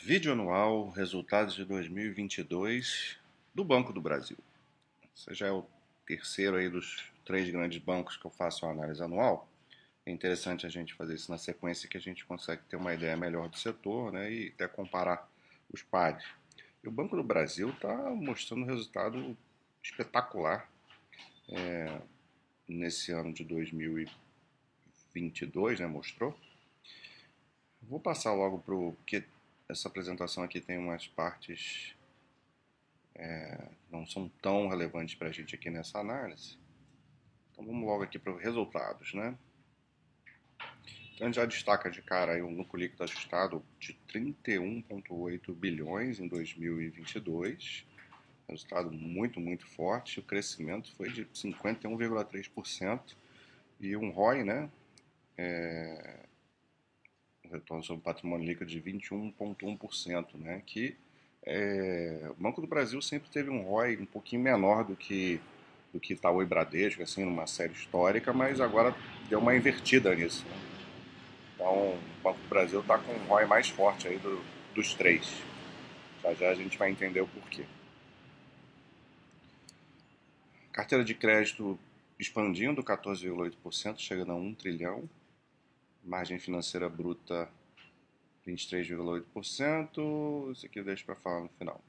Vídeo anual, resultados de 2022 do Banco do Brasil. Esse já é o terceiro aí dos três grandes bancos que eu faço a análise anual. É interessante a gente fazer isso na sequência que a gente consegue ter uma ideia melhor do setor né, e até comparar os pares. E o Banco do Brasil está mostrando um resultado espetacular é, nesse ano de 2022, né, mostrou. Vou passar logo para o que essa apresentação aqui tem umas partes é, não são tão relevantes para a gente aqui nessa análise. Então vamos logo aqui para os resultados, né? Então a gente já destaca de cara aí um lucro líquido ajustado de 31,8 bilhões em 2022, resultado muito, muito forte. O crescimento foi de 51,3% e um ROI, né? É, retorno sobre patrimônio líquido de 21,1%, né? que é, o Banco do Brasil sempre teve um ROI um pouquinho menor do que do que Itaú e Bradesco, assim, numa série histórica, mas agora deu uma invertida nisso. Né? Então, o Banco do Brasil está com um ROI mais forte aí do, dos três. Já já a gente vai entender o porquê. Carteira de crédito expandindo 14,8%, chegando a 1 trilhão margem financeira bruta 23,8%. Isso aqui eu deixo para falar no final.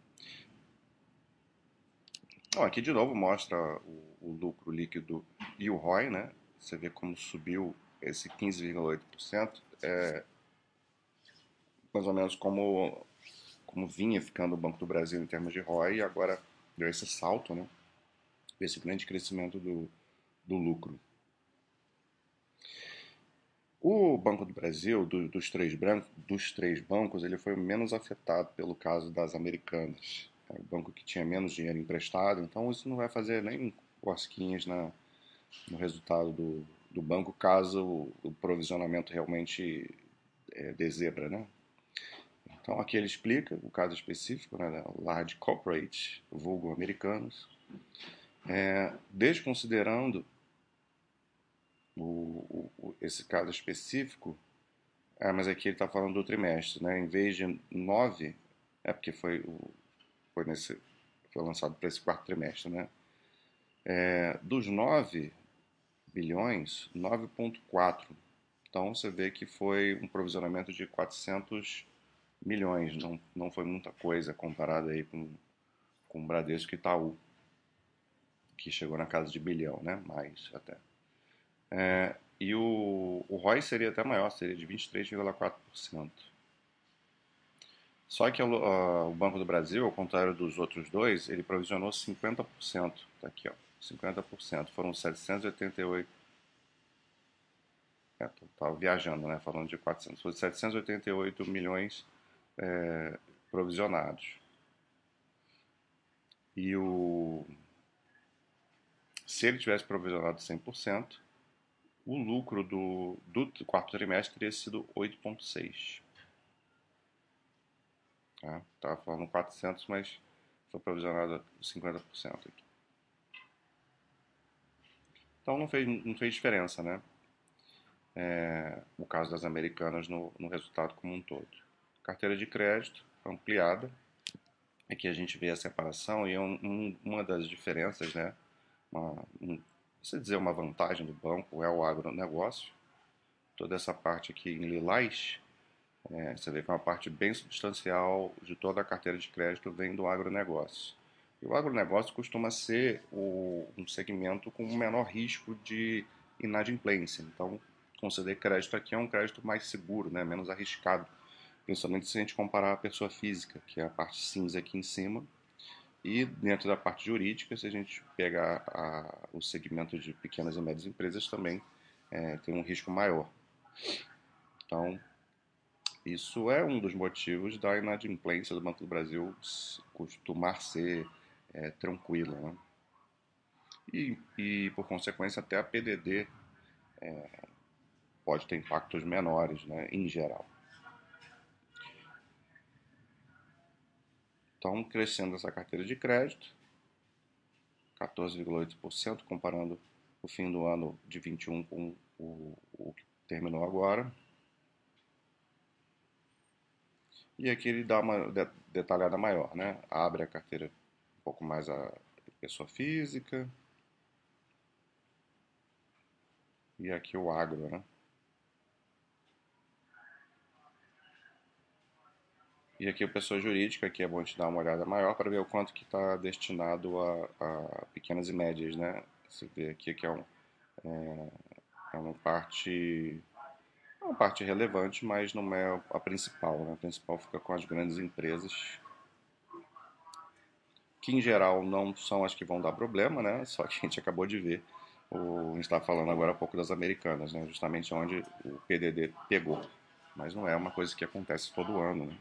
Bom, aqui de novo mostra o, o, lucro líquido e o ROI, né? Você vê como subiu esse 15,8%. É mais ou menos como, como vinha ficando o Banco do Brasil em termos de ROI e agora deu esse salto, né? Esse grande crescimento do, do lucro. O Banco do Brasil, do, dos, três dos três bancos, ele foi menos afetado pelo caso das americanas. É o banco que tinha menos dinheiro emprestado, então isso não vai fazer nem cosquinhas na, no resultado do, do banco caso o, o provisionamento realmente é, dê zebra, né? Então aqui ele explica o caso específico, né, da Large Corporate, vulgo americanos, é, desconsiderando o, o, esse caso específico, é, mas aqui ele está falando do trimestre, né? Em vez de 9, é porque foi, o, foi, nesse, foi lançado para esse quarto trimestre, né? É, dos 9 bilhões, 9,4. Então você vê que foi um provisionamento de 400 milhões, não, não foi muita coisa comparado aí com, com o Bradesco e Itaú, que chegou na casa de bilhão, né? Mais até. É, e o, o ROI seria até maior, seria de 23,4%. Só que o, o Banco do Brasil, ao contrário dos outros dois, ele provisionou 50%. Tá aqui, ó, 50%. Foram 788. É, estava viajando, né? Falando de 400. Foi 788 milhões é, provisionados. E o. Se ele tivesse provisionado 100%, o lucro do, do quarto trimestre teria sido 8,6. Tá? Estava falando 400, mas foi provisionado 50% aqui. Então não fez, não fez diferença, né? É, no caso das americanas no, no resultado como um todo. Carteira de crédito ampliada. Aqui a gente vê a separação e é um, um, uma das diferenças, né? Uma, um, você dizer uma vantagem do banco é o agronegócio. Toda essa parte aqui em lilás, é, você vê que é uma parte bem substancial de toda a carteira de crédito vem do agronegócio. E o agronegócio costuma ser o, um segmento com menor risco de inadimplência. Então, conceder crédito aqui é um crédito mais seguro, né, menos arriscado, principalmente se a gente comparar a pessoa física, que é a parte cinza aqui em cima, e dentro da parte jurídica, se a gente pegar a, o segmento de pequenas e médias empresas, também é, tem um risco maior. Então, isso é um dos motivos da inadimplência do Banco do Brasil costumar ser é, tranquila. Né? E, e, por consequência, até a PDD é, pode ter impactos menores, né, em geral. Então, crescendo essa carteira de crédito, 14,8%, comparando o fim do ano de 21 com o, o que terminou agora. E aqui ele dá uma detalhada maior, né? Abre a carteira um pouco mais a pessoa física. E aqui o agro, né? E aqui o pessoa jurídica, que é bom te dar uma olhada maior para ver o quanto que está destinado a, a, pequenas e médias, né? Você vê aqui que é, um, é, é uma parte é uma parte relevante, mas não é a principal. Né? A principal fica com as grandes empresas, que em geral não são as que vão dar problema, né? Só que a gente acabou de ver, o, a gente está falando agora há pouco das americanas, né? Justamente onde o PDD pegou. Mas não é uma coisa que acontece todo ano, né?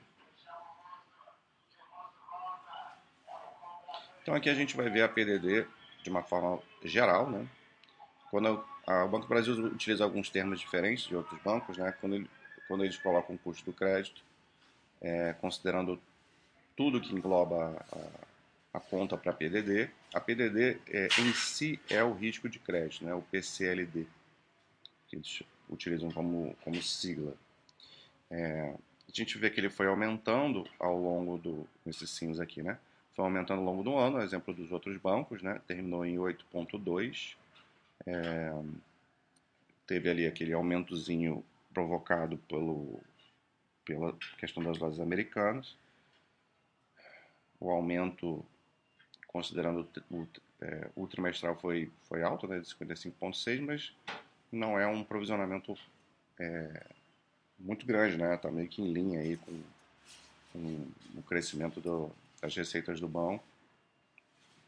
Então aqui a gente vai ver a PDD de uma forma geral, né? Quando a, o Banco Brasil utiliza alguns termos diferentes de outros bancos, né? Quando, ele, quando eles colocam o custo do crédito, é, considerando tudo que engloba a, a conta para a PDD, a PDD é, em si é o risco de crédito, né? O PCLD, que eles utilizam como, como sigla. É, a gente vê que ele foi aumentando ao longo do, esses cinza aqui, né? Foi aumentando ao longo do ano, exemplo dos outros bancos, né? terminou em 8,2. É, teve ali aquele aumentozinho provocado pelo, pela questão das lojas americanas. O aumento, considerando o, é, o trimestral, foi, foi alto, né, de 55,6, mas não é um provisionamento é, muito grande, né? Está meio que em linha aí com, com o crescimento do, as receitas do banco.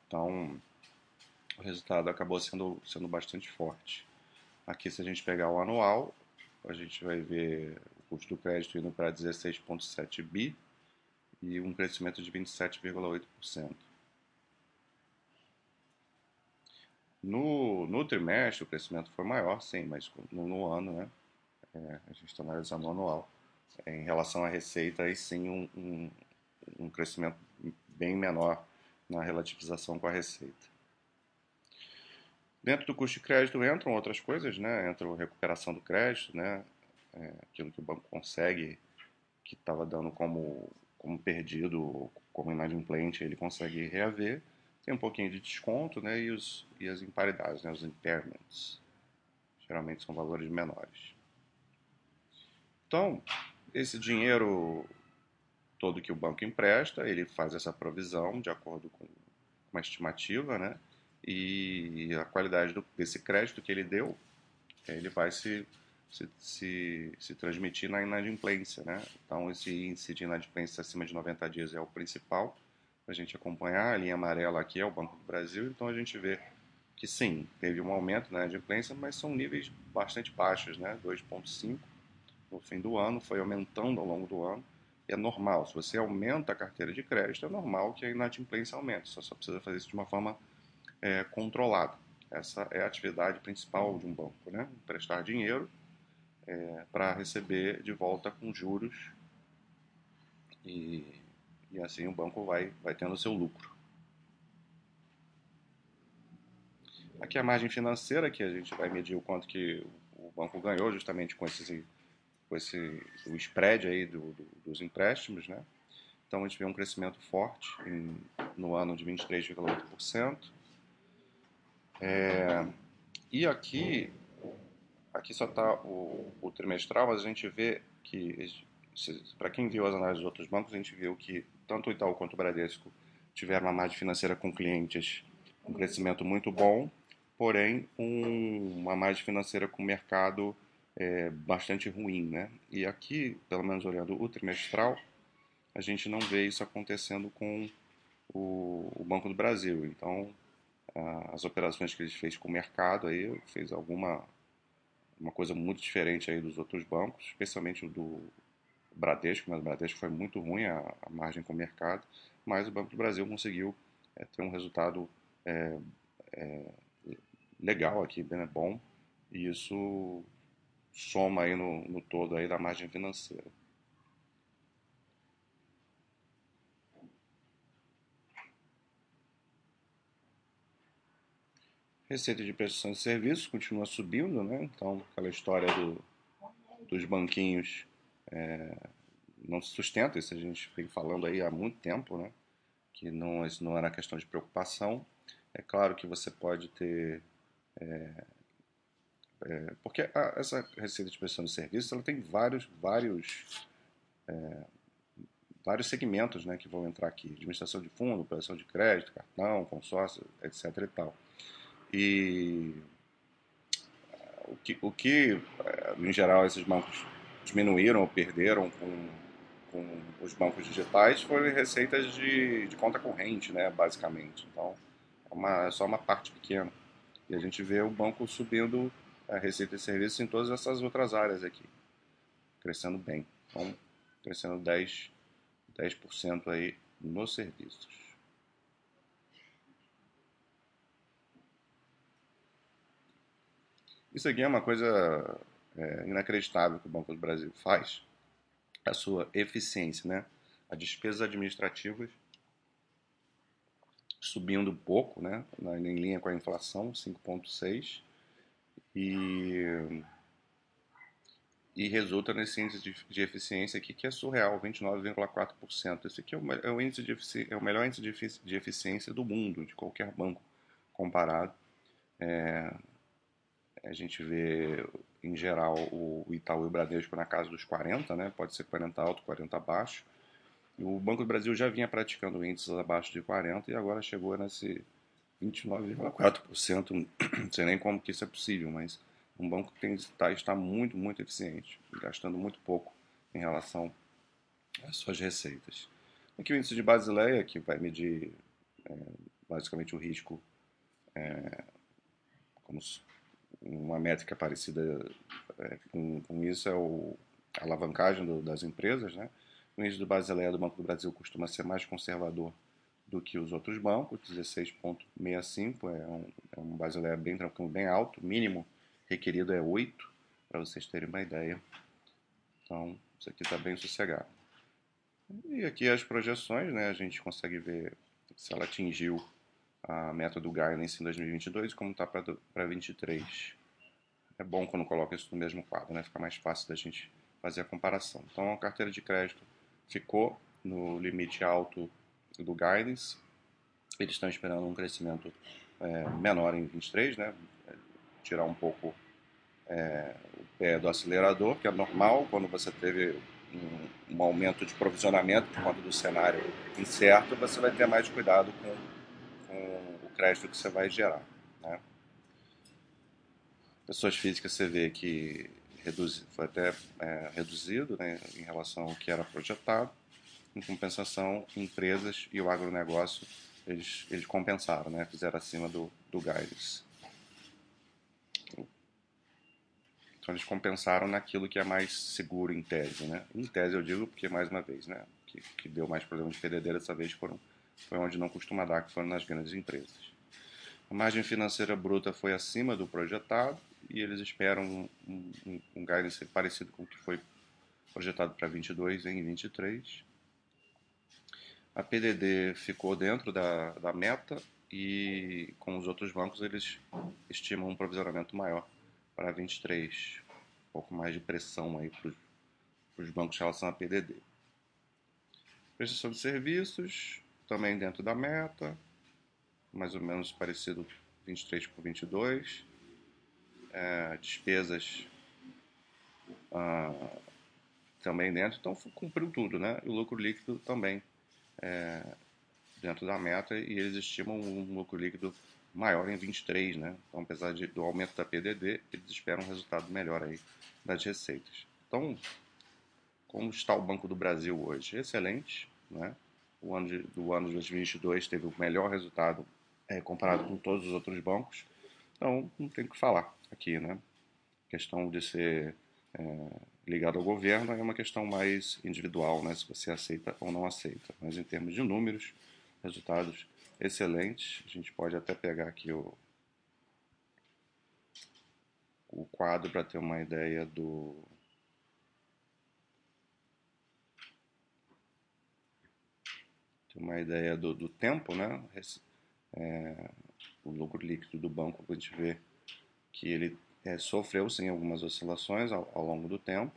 Então, o resultado acabou sendo, sendo bastante forte. Aqui, se a gente pegar o anual, a gente vai ver o custo do crédito indo para 16,7 bi e um crescimento de 27,8%. No, no trimestre, o crescimento foi maior, sim, mas no, no ano, né? É, a gente está analisando o anual. Em relação à receita, aí sim um, um, um crescimento bem menor na relativização com a receita. Dentro do custo de crédito entram outras coisas, né? Entra a recuperação do crédito, né? É, aquilo que o banco consegue, que estava dando como, como perdido, como inadimplente, ele consegue reaver. Tem um pouquinho de desconto, né? E, os, e as imparidades, né? Os impairments. Geralmente são valores menores. Então, esse dinheiro todo que o banco empresta, ele faz essa provisão de acordo com uma estimativa, né? E a qualidade do, desse crédito que ele deu, ele vai se, se, se, se transmitir na inadimplência, né? Então, esse índice de inadimplência acima de 90 dias é o principal para a gente acompanhar. A linha amarela aqui é o Banco do Brasil, então a gente vê que sim, teve um aumento na inadimplência, mas são níveis bastante baixos, né? 2,5 no fim do ano, foi aumentando ao longo do ano é normal. Se você aumenta a carteira de crédito, é normal que a inadimplência aumente. Você só precisa fazer isso de uma forma é, controlada. Essa é a atividade principal de um banco, né? Prestar dinheiro é, para receber de volta com juros e, e assim o banco vai, vai tendo seu lucro. Aqui a margem financeira, que a gente vai medir o quanto que o banco ganhou justamente com esses com esse, o spread aí do, do, dos empréstimos, né? Então a gente vê um crescimento forte em, no ano de 23,8%. É, e aqui, aqui só está o, o, trimestral, mas a gente vê que, para quem viu as análises dos outros bancos, a gente viu que tanto o Itaú quanto o Bradesco tiveram uma margem financeira com clientes um crescimento muito bom, porém um, uma margem financeira com o mercado é, bastante ruim, né? E aqui, pelo menos olhando o trimestral, a gente não vê isso acontecendo com o, o Banco do Brasil. Então, as operações que ele fez com o mercado aí fez alguma uma coisa muito diferente aí dos outros bancos, especialmente o do Bradesco, mas o Bradesco foi muito ruim a, a margem com o mercado, mas o Banco do Brasil conseguiu é, ter um resultado é, é, legal aqui, bem bom, e isso soma aí no, no todo aí da margem financeira. Receita de prestação de serviços continua subindo, né? Então, aquela história do, dos banquinhos é, não se sustenta, isso a gente vem falando aí há muito tempo, né? que não, isso não era questão de preocupação. É claro que você pode ter. É, é, porque a, essa receita de prestação de serviços ela tem vários, vários, é, vários segmentos né, que vão entrar aqui: administração de fundo, operação de crédito, cartão, consórcio, etc. E tal. E o que, o que é, em geral, esses bancos diminuíram ou perderam com com os bancos digitais foram receitas de, de conta corrente, né, basicamente. Então, é, uma, é só uma parte pequena. E a gente vê o banco subindo a receita de serviços em todas essas outras áreas aqui, crescendo bem. Então, crescendo 10%, 10 aí nos serviços. Isso aqui é uma coisa é, inacreditável que o Banco do Brasil faz a sua eficiência, né? As despesas administrativas subindo um pouco, né? Em linha com a inflação, 5,6 e e resulta nesse índice de, de, eficiência aqui que é surreal, 29,4%. Esse aqui é o, é o, índice de é o melhor índice de, de, eficiência do mundo, de qualquer banco comparado. É, a gente vê em geral, o Itaú e o Bradesco na casa dos 40, né? pode ser 40 alto, 40 baixo. O Banco do Brasil já vinha praticando índices abaixo de 40 e agora chegou nesse 29,4%. Não sei nem como que isso é possível, mas um banco que tem, está, está muito, muito eficiente, gastando muito pouco em relação às suas receitas. Aqui o índice de Basileia, que vai medir é, basicamente o risco é, como uma métrica parecida é, com, com, isso é o, a alavancagem do, das empresas. Né? O índice do Basileia do Banco do Brasil costuma ser mais conservador do que os outros bancos, 16,65 é um, é um Basileia bem tranquilo, bem alto, mínimo requerido é 8, para vocês terem uma ideia. Então, isso aqui está bem sossegado. E aqui as projeções, né, a gente consegue ver se ela atingiu a meta do guidance em 2022 e como está para 2023. É bom quando coloca isso no mesmo quadro, né? fica mais fácil da gente fazer a comparação. Então a carteira de crédito ficou no limite alto do guidance, eles estão esperando um crescimento é, menor em 23, né? tirar um pouco é, o pé do acelerador, que é normal quando você teve um, um aumento de provisionamento por conta do cenário incerto, você vai ter mais cuidado com com o crédito que você vai gerar. Né? Pessoas físicas você vê que reduz, foi até é, reduzido né, em relação ao que era projetado. Em compensação, empresas e o agronegócio eles, eles compensaram, né, fizeram acima do, do guidance. Então eles compensaram naquilo que é mais seguro em tese, né? Em tese eu digo porque mais uma vez, né? Que, que deu mais problema de PDD dessa vez foram foi onde não costuma dar, que foram nas grandes empresas. A margem financeira bruta foi acima do projetado e eles esperam um, um, um guidance parecido com o que foi projetado para 22 em 23. A PDD ficou dentro da, da meta e com os outros bancos eles estimam um provisionamento maior para 23. Um pouco mais de pressão aí para os bancos em relação à PDD. Prestação de serviços, também dentro da meta, mais ou menos parecido 23 por 22. É, despesas ah, também dentro, então cumpriu tudo, né? E o lucro líquido também é, dentro da meta e eles estimam um lucro líquido maior em 23, né? Então, apesar de, do aumento da PDD, eles esperam um resultado melhor aí das receitas. Então, como está o Banco do Brasil hoje? Excelente, né? o ano de, do ano de 2022 teve o melhor resultado é, comparado com todos os outros bancos. Então, não tem o que falar aqui, né? Questão de ser é, ligado ao governo é uma questão mais individual, né? Se você aceita ou não aceita. Mas em termos de números, resultados excelentes. A gente pode até pegar aqui o, o quadro para ter uma ideia do ter uma ideia do, do tempo, né? É, o lucro líquido do banco, a gente vê que ele é, sofreu sim algumas oscilações ao, ao, longo do tempo,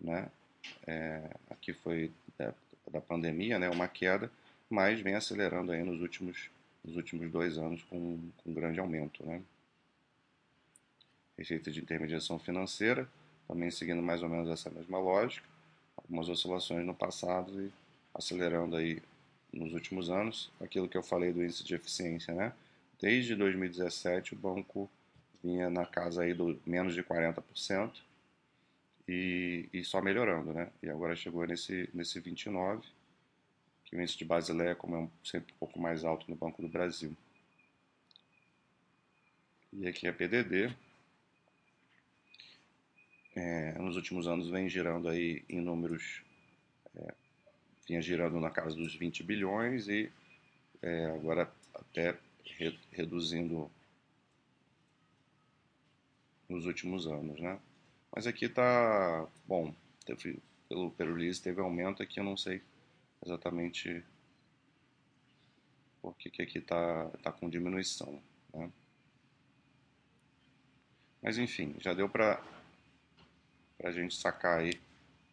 né? é, aqui foi da, da, pandemia, né, uma queda, mas vem acelerando aí nos últimos, nos últimos dois anos com, com grande aumento. Né. Receita de intermediação financeira, também seguindo mais ou menos essa mesma lógica, algumas oscilações no passado e acelerando aí nos últimos anos, aquilo que eu falei do índice de eficiência, né? Desde 2017 o banco vinha na casa aí do menos de 40% e, e só melhorando, né? E agora chegou nesse, nesse 29%, que o índice de Basileia, como é um, sempre um pouco mais alto no Banco do Brasil. E aqui a PDD, é, nos últimos anos vem girando aí em números, é, vinha girando na casa dos 20 bilhões e é, agora até re, reduzindo nos últimos anos, né? Mas aqui tá, bom, teve, pelo, release teve aumento aqui, eu não sei exatamente por que aqui tá, tá com diminuição, né? Mas enfim, já deu para a gente sacar aí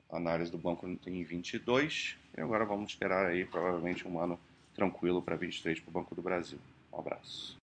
a análise do banco em 22 e agora vamos esperar aí provavelmente um ano tranquilo para 23 para o Banco do Brasil. Um abraço.